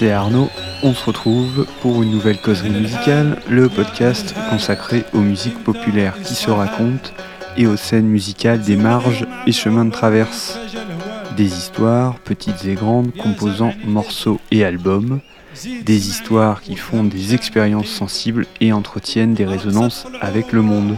C'est Arnaud. On se retrouve pour une nouvelle causerie musicale, le podcast consacré aux musiques populaires qui se racontent et aux scènes musicales des marges et chemins de traverse. Des histoires, petites et grandes, composant morceaux et albums. Des histoires qui font des expériences sensibles et entretiennent des résonances avec le monde.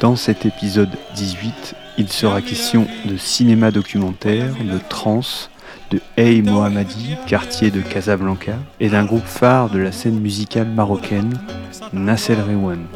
Dans cet épisode 18, il sera question de cinéma documentaire, de trance, de Hey Mohammadi, quartier de Casablanca, et d'un groupe phare de la scène musicale marocaine, Nassel Rewan.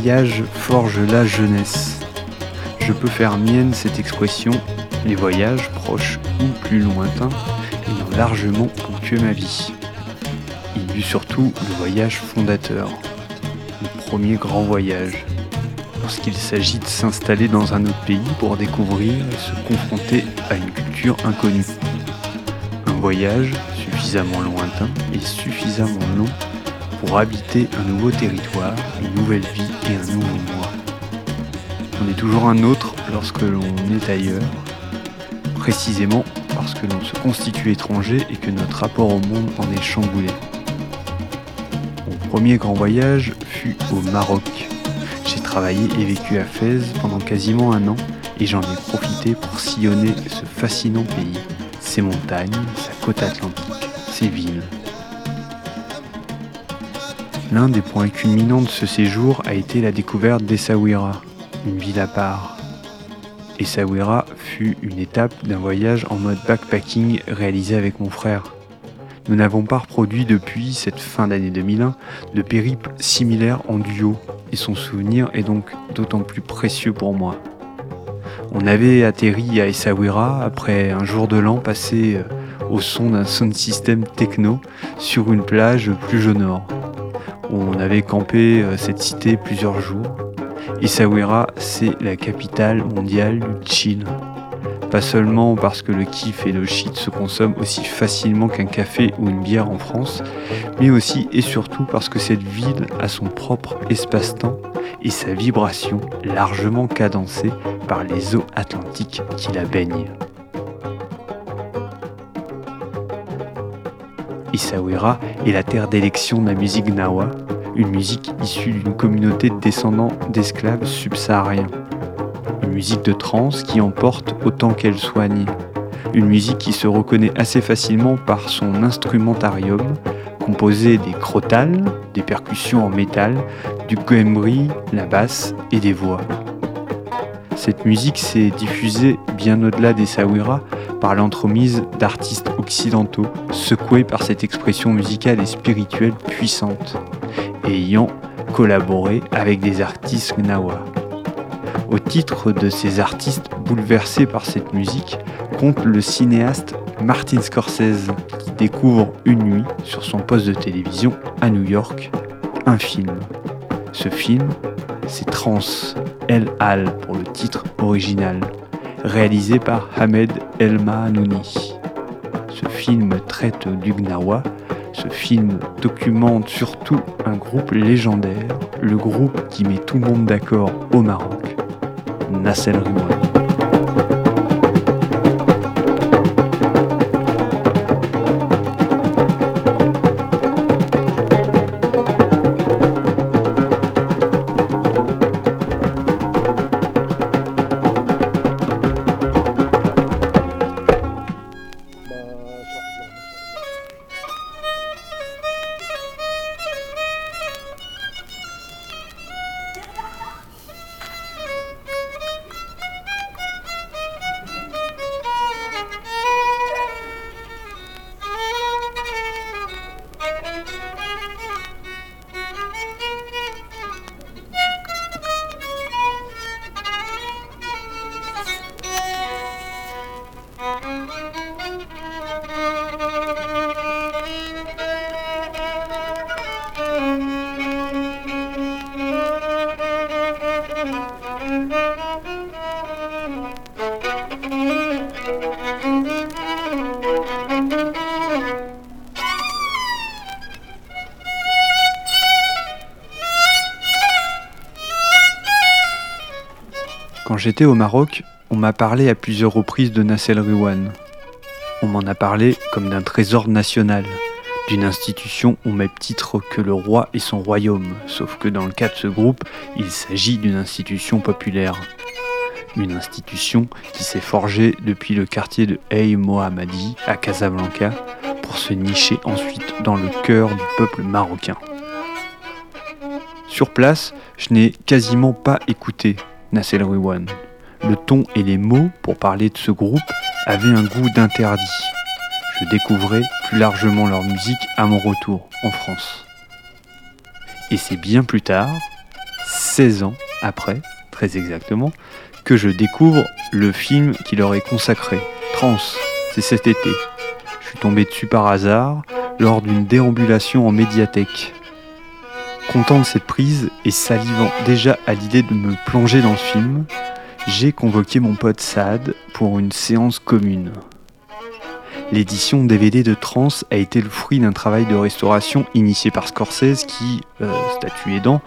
Que le voyage forge la jeunesse. Je peux faire mienne cette expression, les voyages, proches ou plus lointains, ayant largement ponctué ma vie. Il y eut surtout le voyage fondateur, le premier grand voyage, lorsqu'il s'agit de s'installer dans un autre pays pour découvrir et se confronter à une culture inconnue. Un voyage suffisamment lointain et suffisamment long pour habiter un nouveau territoire, une nouvelle vie et un nouveau moi. On est toujours un autre lorsque l'on est ailleurs, précisément parce que l'on se constitue étranger et que notre rapport au monde en est chamboulé. Mon premier grand voyage fut au Maroc. J'ai travaillé et vécu à Fès pendant quasiment un an et j'en ai profité pour sillonner ce fascinant pays, ses montagnes, sa côte atlantique, ses villes. L'un des points culminants de ce séjour a été la découverte d'Essaouira, une ville à part. Essaouira fut une étape d'un voyage en mode backpacking réalisé avec mon frère. Nous n'avons pas reproduit depuis cette fin d'année 2001 de périple similaire en duo, et son souvenir est donc d'autant plus précieux pour moi. On avait atterri à Essaouira après un jour de l'an passé euh, au son d'un sound system techno sur une plage plus au nord. On avait campé euh, cette cité plusieurs jours. Essaouira, c'est la capitale mondiale du chill. Pas seulement parce que le kiff et le shit se consomment aussi facilement qu'un café ou une bière en France, mais aussi et surtout parce que cette ville a son propre espace-temps et sa vibration largement cadencée par les eaux atlantiques qui la baignent. Essaouira est la terre d'élection de la musique nawa, une musique issue d'une communauté de descendants d'esclaves subsahariens. Une musique de trance qui emporte autant qu'elle soigne. Une musique qui se reconnaît assez facilement par son instrumentarium, composé des crotales, des percussions en métal, du goembri, la basse et des voix. Cette musique s'est diffusée bien au-delà des par l'entremise d'artistes occidentaux, secoués par cette expression musicale et spirituelle puissante, ayant collaboré avec des artistes gnawa. Au titre de ces artistes bouleversés par cette musique, compte le cinéaste Martin Scorsese qui découvre une nuit sur son poste de télévision à New York un film. Ce film, c'est Trans El Al pour le titre original, réalisé par Hamed El Mahanouni. Ce film traite du Gnawa. Ce film documente surtout un groupe légendaire, le groupe qui met tout le monde d'accord au Maroc, Nassel Rimouani. J'étais au Maroc, on m'a parlé à plusieurs reprises de Nassel Riwan. On m'en a parlé comme d'un trésor national, d'une institution au même titre que le roi et son royaume, sauf que dans le cas de ce groupe, il s'agit d'une institution populaire. Une institution qui s'est forgée depuis le quartier de Hey Mohammadi à Casablanca pour se nicher ensuite dans le cœur du peuple marocain. Sur place, je n'ai quasiment pas écouté Nassel Riwan. Le ton et les mots pour parler de ce groupe avaient un goût d'interdit. Je découvrais plus largement leur musique à mon retour en France. Et c'est bien plus tard, 16 ans après, très exactement, que je découvre le film qui leur est consacré, Trans, c'est cet été. Je suis tombé dessus par hasard lors d'une déambulation en médiathèque. Content de cette prise et salivant déjà à l'idée de me plonger dans ce film, j'ai convoqué mon pote Saad pour une séance commune. L'édition DVD de Trans a été le fruit d'un travail de restauration initié par Scorsese qui, euh, statut aidant,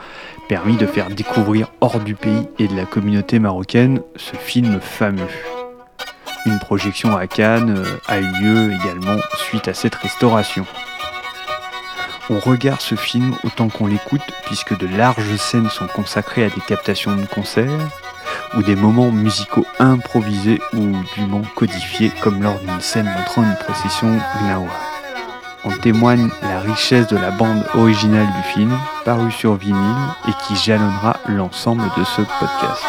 permis de faire découvrir hors du pays et de la communauté marocaine ce film fameux. Une projection à Cannes euh, a eu lieu également suite à cette restauration. On regarde ce film autant qu'on l'écoute puisque de larges scènes sont consacrées à des captations de concerts ou des moments musicaux improvisés ou dûment codifiés comme lors d'une scène montrant une procession gnawa. En témoigne la richesse de la bande originale du film, paru sur vinyle et qui jalonnera l'ensemble de ce podcast.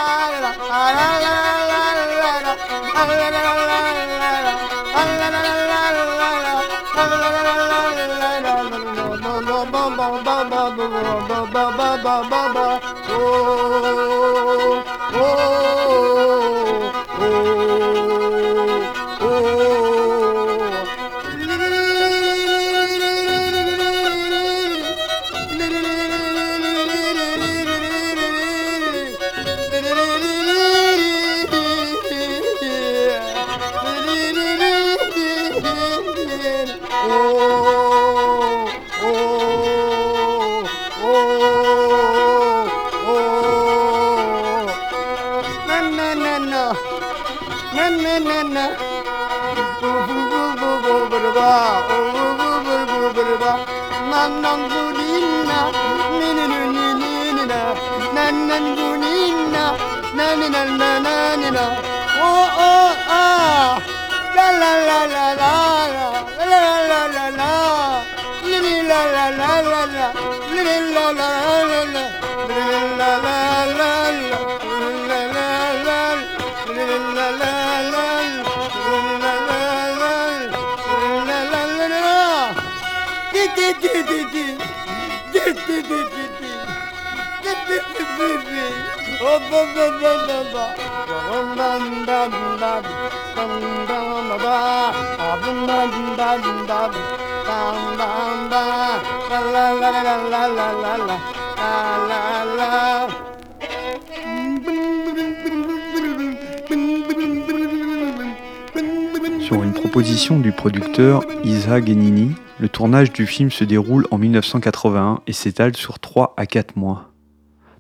Sur une proposition du producteur Isa Genini, le tournage du film se déroule en 1981 et s'étale sur 3 à 4 mois.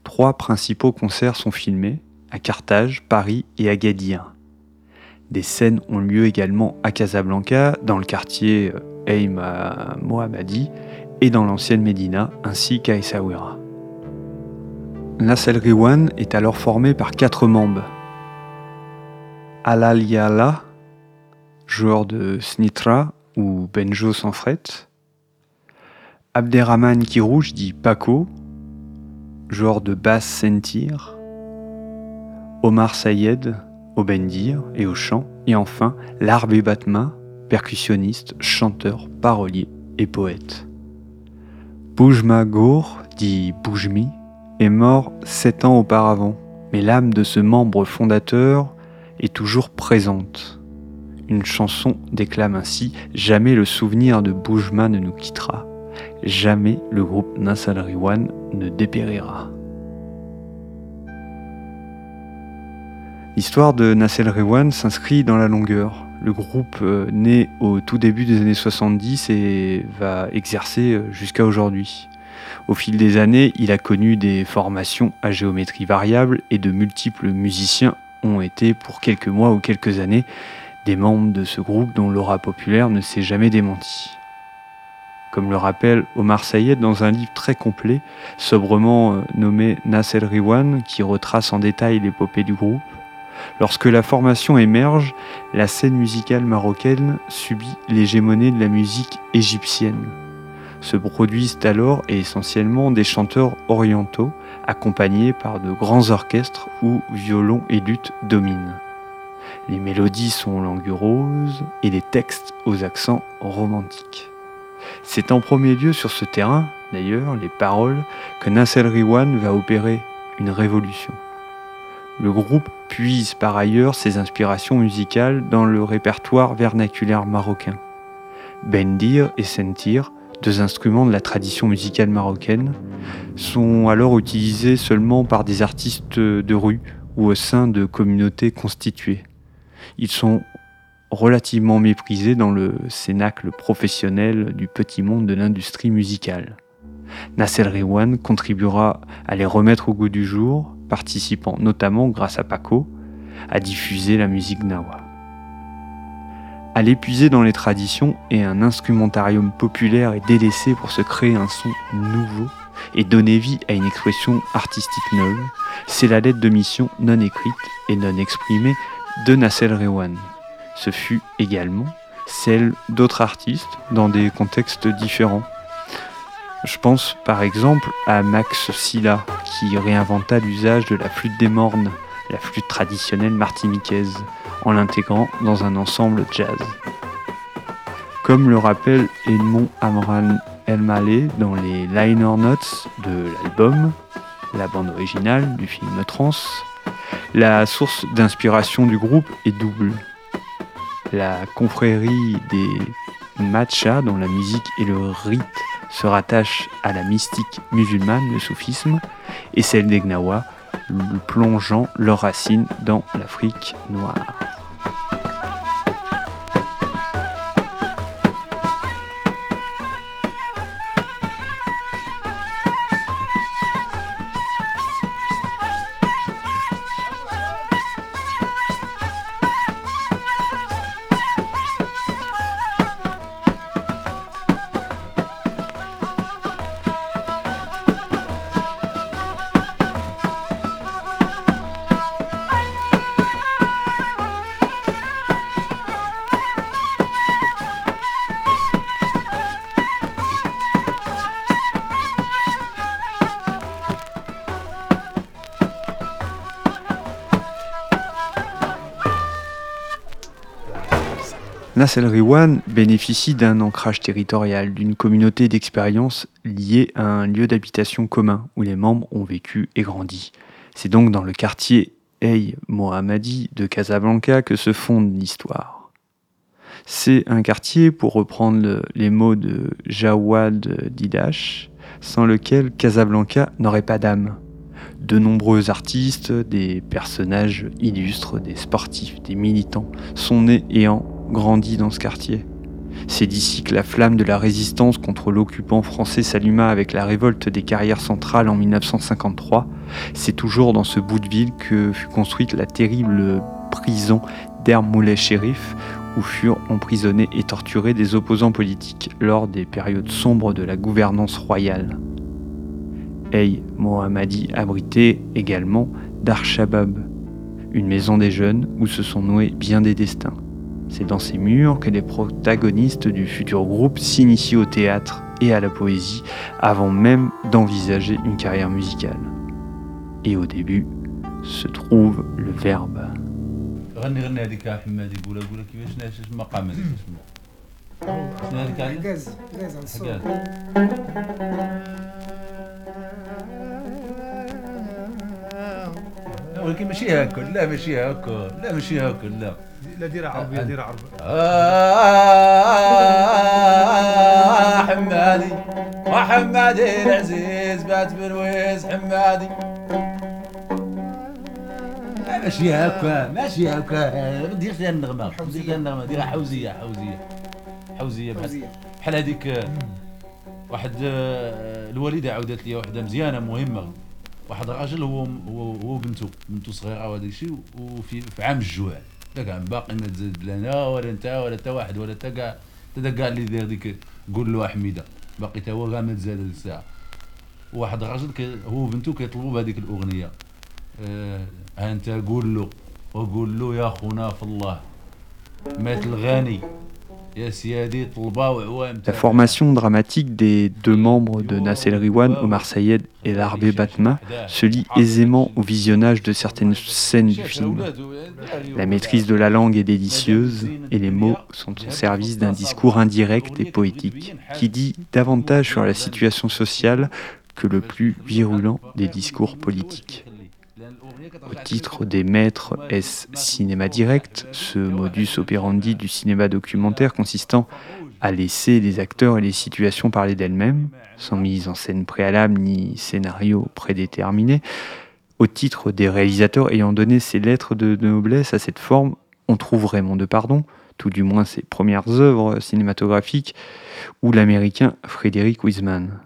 Trois principaux concerts sont filmés, à Carthage, Paris et Agadir. Des scènes ont lieu également à Casablanca, dans le quartier Aym Mohammadi et dans l'ancienne Médina, ainsi qu'à Essaouira. Nassel Riwan est alors formé par quatre membres. Alal Yala, joueur de snitra ou benjo sans fret. Abderrahman Kirouj dit Paco, joueur de basse sentir. Omar Sayed au bendir et au chant. Et enfin Larbe Batma, percussionniste, chanteur, parolier et poète. Boujma Gour, dit Boujmi, est mort sept ans auparavant, mais l'âme de ce membre fondateur est toujours présente. Une chanson déclame ainsi Jamais le souvenir de Boujma ne nous quittera, jamais le groupe Nasal Riwan ne dépérira. L'histoire de Nassel Rewan s'inscrit dans la longueur. Le groupe euh, naît au tout début des années 70 et va exercer euh, jusqu'à aujourd'hui. Au fil des années, il a connu des formations à géométrie variable et de multiples musiciens ont été pour quelques mois ou quelques années des membres de ce groupe dont l'aura populaire ne s'est jamais démenti. Comme le rappelle Omar Sayed dans un livre très complet, sobrement euh, nommé Nassel Riwan, qui retrace en détail l'épopée du groupe, Lorsque la formation émerge, la scène musicale marocaine subit l'hégémonie de la musique égyptienne. Se produisent alors essentiellement des chanteurs orientaux, accompagnés par de grands orchestres où violon et luth dominent. Les mélodies sont languoreuses et les textes aux accents romantiques. C'est en premier lieu sur ce terrain, d'ailleurs, les paroles, que Nasser Riwan va opérer une révolution. Le groupe puise par ailleurs ses inspirations musicales dans le répertoire vernaculaire marocain. Bendir et sentir, deux instruments de la tradition musicale marocaine, sont alors utilisés seulement par des artistes de rue ou au sein de communautés constituées. Ils sont relativement méprisés dans le cénacle professionnel du petit monde de l'industrie musicale. Nasser Rewan contribuera à les remettre au goût du jour participant notamment, grâce à Paco, à diffuser la musique nawa. À l'épuiser dans les traditions et un instrumentarium populaire et délaissé pour se créer un son nouveau et donner vie à une expression artistique neuve, c'est la lettre de mission non écrite et non exprimée de Nassel Rewan. Ce fut également celle d'autres artistes dans des contextes différents je pense par exemple à Max Silla qui réinventa l'usage de la flûte des mornes, la flûte traditionnelle martiniquaise, en l'intégrant dans un ensemble jazz. Comme le rappelle Edmond Amran Elmaleh dans les liner notes de l'album, la bande originale du film Trans, la source d'inspiration du groupe est double. La confrérie des matchas dont la musique et le rite se rattache à la mystique musulmane, le soufisme, et celle des Gnawa, plongeant leurs racines dans l'Afrique noire. Nasser Riwan bénéficie d'un ancrage territorial, d'une communauté d'expérience liée à un lieu d'habitation commun où les membres ont vécu et grandi. C'est donc dans le quartier Ey Mohammadi de Casablanca que se fonde l'histoire. C'est un quartier, pour reprendre les mots de Jawad Didash, sans lequel Casablanca n'aurait pas d'âme. De nombreux artistes, des personnages illustres, des sportifs, des militants sont nés et ont grandi dans ce quartier. C'est d'ici que la flamme de la résistance contre l'occupant français s'alluma avec la révolte des carrières centrales en 1953. C'est toujours dans ce bout de ville que fut construite la terrible prison d'Hermoulay Shérif, où furent emprisonnés et torturés des opposants politiques lors des périodes sombres de la gouvernance royale. Hey Mohammadi abritait également Dar Shabab, une maison des jeunes où se sont noués bien des destins. C'est dans ces murs que les protagonistes du futur groupe s'initient au théâtre et à la poésie avant même d'envisager une carrière musicale. Et au début se trouve le verbe. ولكن ماشي هكا لا ماشي هكا لا ماشي هكا لا لا ديرها عربية ديرها عربية آه حمادي وحمادي العزيز بات برويز حمادي. ماشي هكا ماشي هكا. ما ديرش لها النغمة دير لها النغمة. ديرها حوزية حوزية. حوزية بحال بحال هذيك واحد آه، الوالدة عاودت لي وحدة مزيانة مهمة. واحد الراجل هو هو بنته بنته صغيرة وهذاك الشيء وفي في عام الجوع كاع باقي ما تزاد لا أنا ولا انت ولا حتى واحد ولا حتى كاع حتى كاع اللي داير ديك قول له حميده باقي تا هو كاع ما تزاد الساعة واحد الراجل هو بنته كيطلبوا بهذيك الأغنية. آه أنت قول له وقول له يا خونا في الله مات الغني. La formation dramatique des deux membres de Nasser Riwan, Omar Sayed et Larbé Batma, se lie aisément au visionnage de certaines scènes du film. La maîtrise de la langue est délicieuse et les mots sont au service d'un discours indirect et poétique qui dit davantage sur la situation sociale que le plus virulent des discours politiques. Au titre des maîtres S cinéma direct, ce modus operandi du cinéma documentaire consistant à laisser les acteurs et les situations parler d'elles-mêmes, sans mise en scène préalable ni scénario prédéterminé, au titre des réalisateurs ayant donné ces lettres de noblesse à cette forme, on trouve Raymond Pardon, tout du moins ses premières œuvres cinématographiques, ou l'américain Frédéric Wiseman.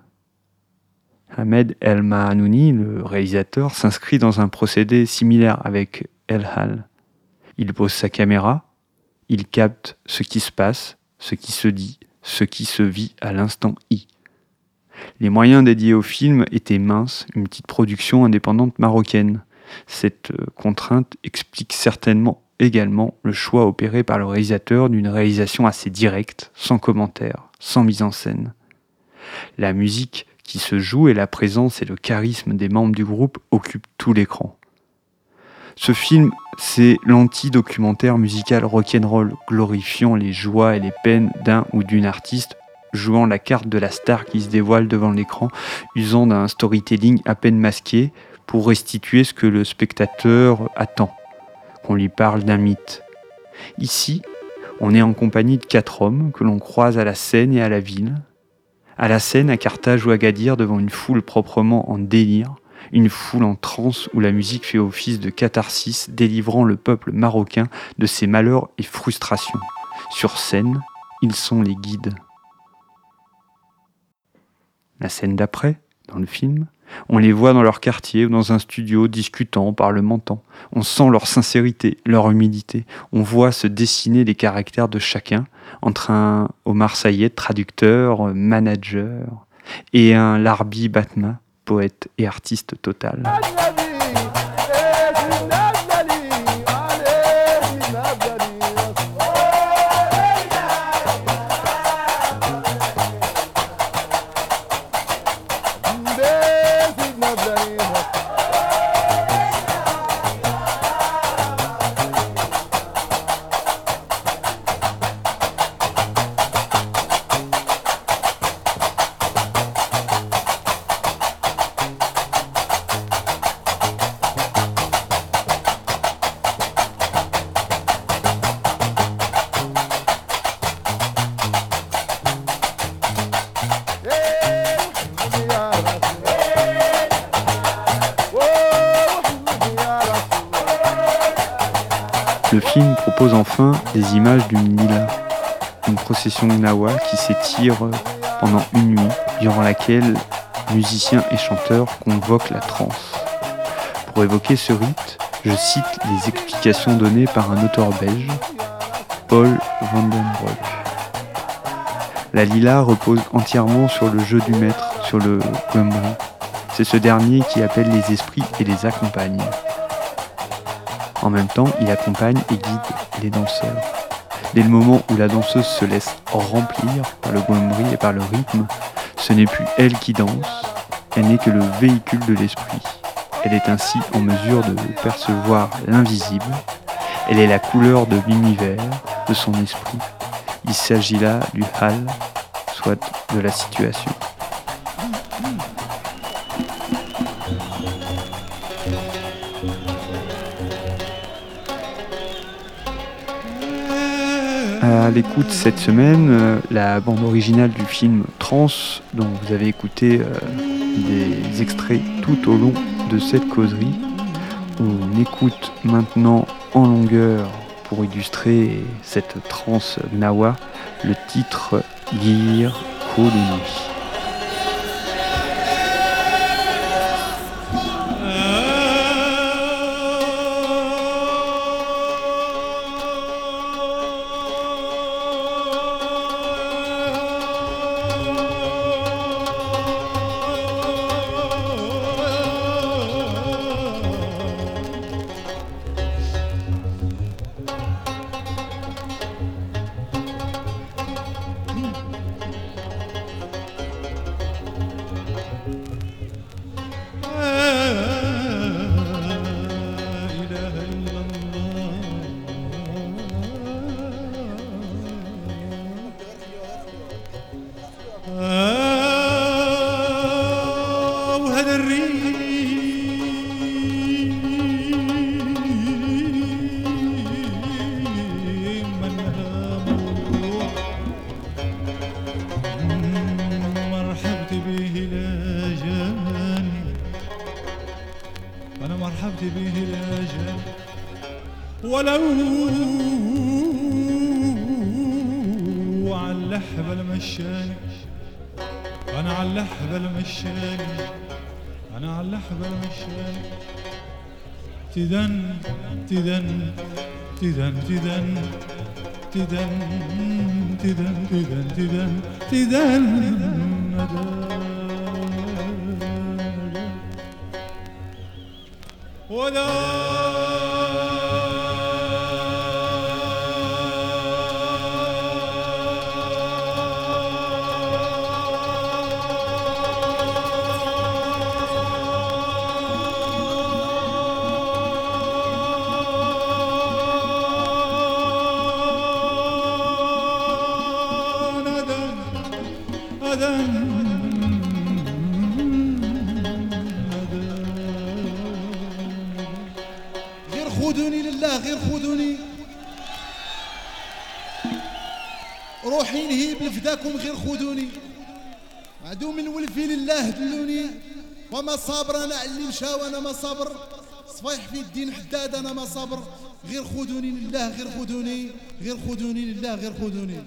Ahmed El Mahanouni, le réalisateur, s'inscrit dans un procédé similaire avec El Hal. Il pose sa caméra, il capte ce qui se passe, ce qui se dit, ce qui se vit à l'instant I. Les moyens dédiés au film étaient minces, une petite production indépendante marocaine. Cette euh, contrainte explique certainement également le choix opéré par le réalisateur d'une réalisation assez directe, sans commentaire, sans mise en scène. La musique qui se joue et la présence et le charisme des membres du groupe occupent tout l'écran. Ce film, c'est l'anti-documentaire musical rock'n'roll glorifiant les joies et les peines d'un ou d'une artiste, jouant la carte de la star qui se dévoile devant l'écran, usant d'un storytelling à peine masqué pour restituer ce que le spectateur attend, qu'on lui parle d'un mythe. Ici, on est en compagnie de quatre hommes que l'on croise à la scène et à la ville, à la scène à Carthage ou Agadir devant une foule proprement en délire, une foule en transe où la musique fait office de catharsis, délivrant le peuple marocain de ses malheurs et frustrations. Sur scène, ils sont les guides. La scène d'après, dans le film, on les voit dans leur quartier ou dans un studio discutant, parlementant. On sent leur sincérité, leur humilité. On voit se dessiner les caractères de chacun entre un Omar Sayed, traducteur, manager, et un Larbi Batma, poète et artiste total. Propose enfin des images d'une lila, une procession gnawa qui s'étire pendant une nuit, durant laquelle musiciens et chanteurs convoquent la transe. Pour évoquer ce rite, je cite les explications données par un auteur belge, Paul Vandenbroek. La lila repose entièrement sur le jeu du maître, sur le gwembri. C'est ce dernier qui appelle les esprits et les accompagne. En même temps, il accompagne et guide les danseurs. Dès le moment où la danseuse se laisse remplir par le gwembri et par le rythme, ce n'est plus elle qui danse, elle n'est que le véhicule de l'esprit. Elle est ainsi en mesure de percevoir l'invisible. Elle est la couleur de l'univers, de son esprit. Il s'agit là du hal, soit de la situation. À l'écoute cette semaine, euh, la bande originale du film Trans, dont vous avez écouté euh, des extraits tout au long de cette causerie. On écoute maintenant en longueur pour illustrer cette trance Nawa le titre Gir Koduni. تدن تدن تدن تدن تدن تدن تدن ولا وما صابر أنا علي مشى وأنا ما صبر صفايح في الدين حداد أنا ما صبر غير خذوني لله غير خذوني غير خذوني لله غير خذوني.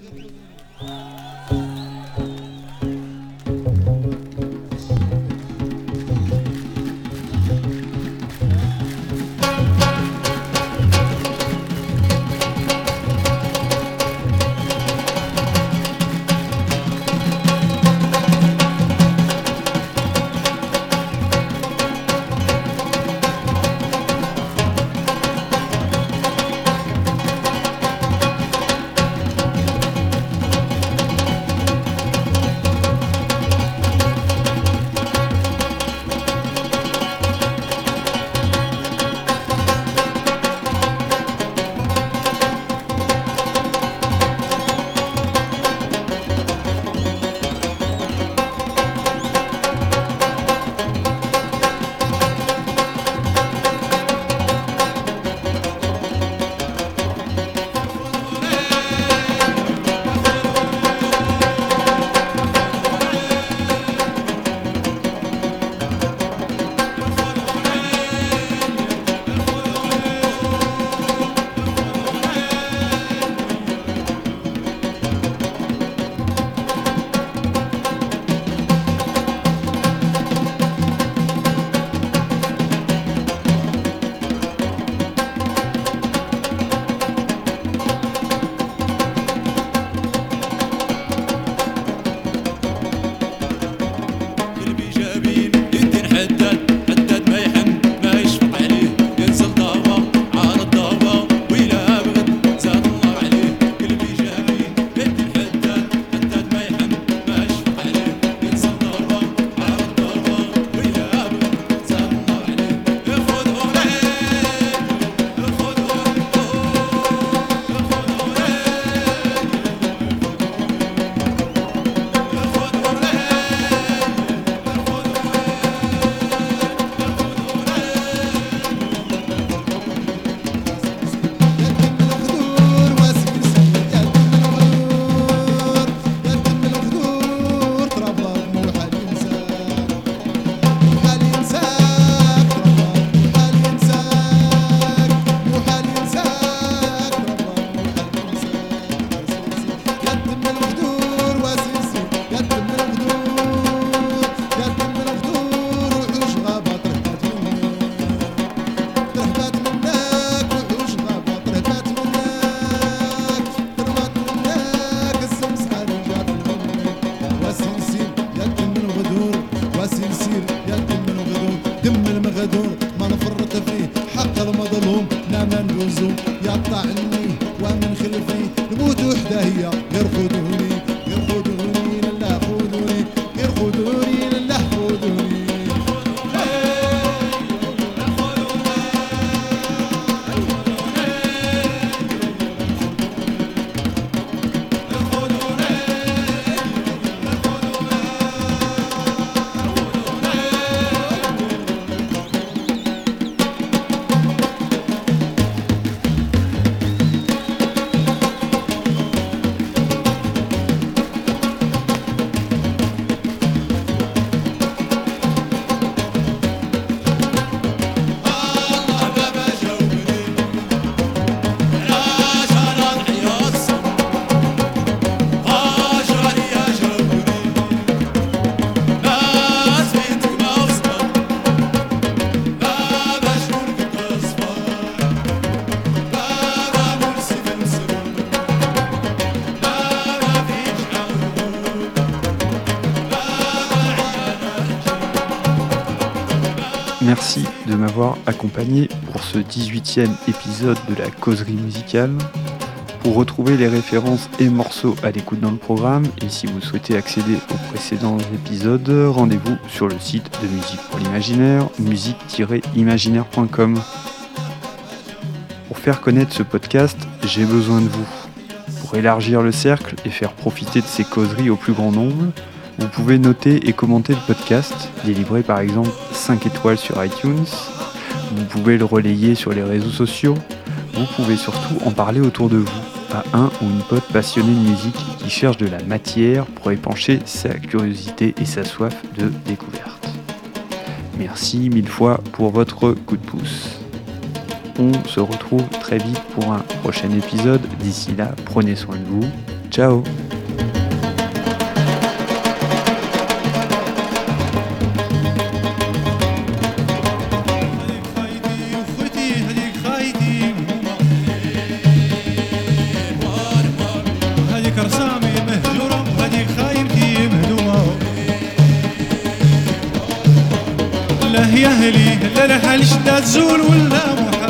Accompagné pour ce 18e épisode de la causerie musicale. Pour retrouver les références et morceaux à l'écoute dans le programme, et si vous souhaitez accéder aux précédents épisodes, rendez-vous sur le site de Musique pour l'Imaginaire, musique-imaginaire.com. Pour faire connaître ce podcast, j'ai besoin de vous. Pour élargir le cercle et faire profiter de ces causeries au plus grand nombre, vous pouvez noter et commenter le podcast, délivrer par exemple 5 étoiles sur iTunes. Vous pouvez le relayer sur les réseaux sociaux. Vous pouvez surtout en parler autour de vous à un ou une pote passionné de musique qui cherche de la matière pour épancher sa curiosité et sa soif de découverte. Merci mille fois pour votre coup de pouce. On se retrouve très vite pour un prochain épisode. D'ici là, prenez soin de vous. Ciao ولا يهلي لا الحل شتا تزول ولا محل